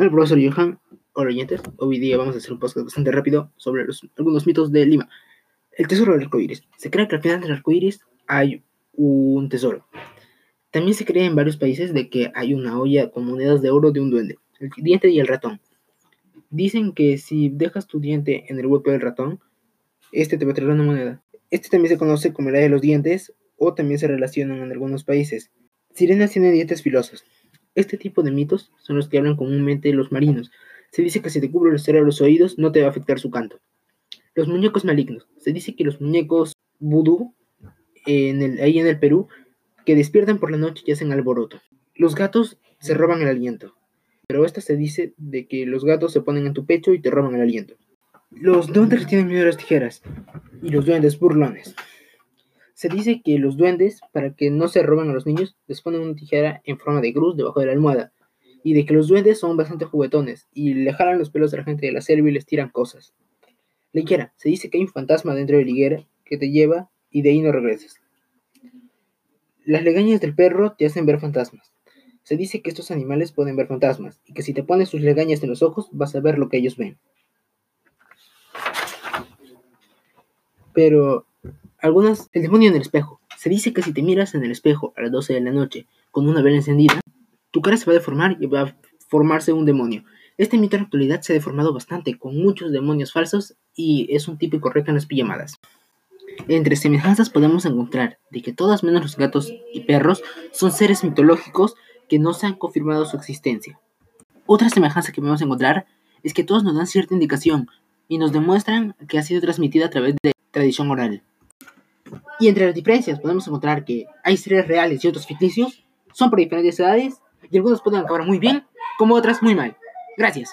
Hola, profesor Johan. Hola, oyentes. Hoy día vamos a hacer un podcast bastante rápido sobre algunos mitos de Lima. El tesoro del arcoíris. Se cree que al final del arcoíris hay un tesoro. También se cree en varios países de que hay una olla con monedas de oro de un duende, el diente y el ratón. Dicen que si dejas tu diente en el hueco del ratón, este te va a traer una moneda. Este también se conoce como la de los dientes o también se relacionan en algunos países. Sirenas tienen dientes filosos. Este tipo de mitos son los que hablan comúnmente los marinos. Se dice que si te cubre el cerebro los oídos no te va a afectar su canto. Los muñecos malignos. Se dice que los muñecos vudú, en el, ahí en el Perú, que despiertan por la noche y hacen alboroto. Los gatos se roban el aliento. Pero esta se dice de que los gatos se ponen en tu pecho y te roban el aliento. Los duendes tienen miedo a las tijeras. Y los duendes burlones. Se dice que los duendes, para que no se roben a los niños, les ponen una tijera en forma de cruz debajo de la almohada. Y de que los duendes son bastante juguetones y le jalan los pelos a la gente de la selva y les tiran cosas. Liguera, se dice que hay un fantasma dentro de la higuera que te lleva y de ahí no regresas. Las legañas del perro te hacen ver fantasmas. Se dice que estos animales pueden ver fantasmas y que si te pones sus legañas en los ojos vas a ver lo que ellos ven. Pero algunas, el demonio en el espejo. Se dice que si te miras en el espejo a las 12 de la noche con una vela encendida, tu cara se va a deformar y va a formarse un demonio. Este mito en la actualidad se ha deformado bastante, con muchos demonios falsos y es un típico reto en las pijamadas. Entre semejanzas podemos encontrar de que todas menos los gatos y perros son seres mitológicos que no se han confirmado su existencia. Otra semejanza que podemos encontrar es que todos nos dan cierta indicación y nos demuestran que ha sido transmitida a través de tradición oral. Y entre las diferencias podemos encontrar que hay seres reales y otros ficticios, son por diferentes edades y algunos pueden acabar muy bien, como otras muy mal. Gracias.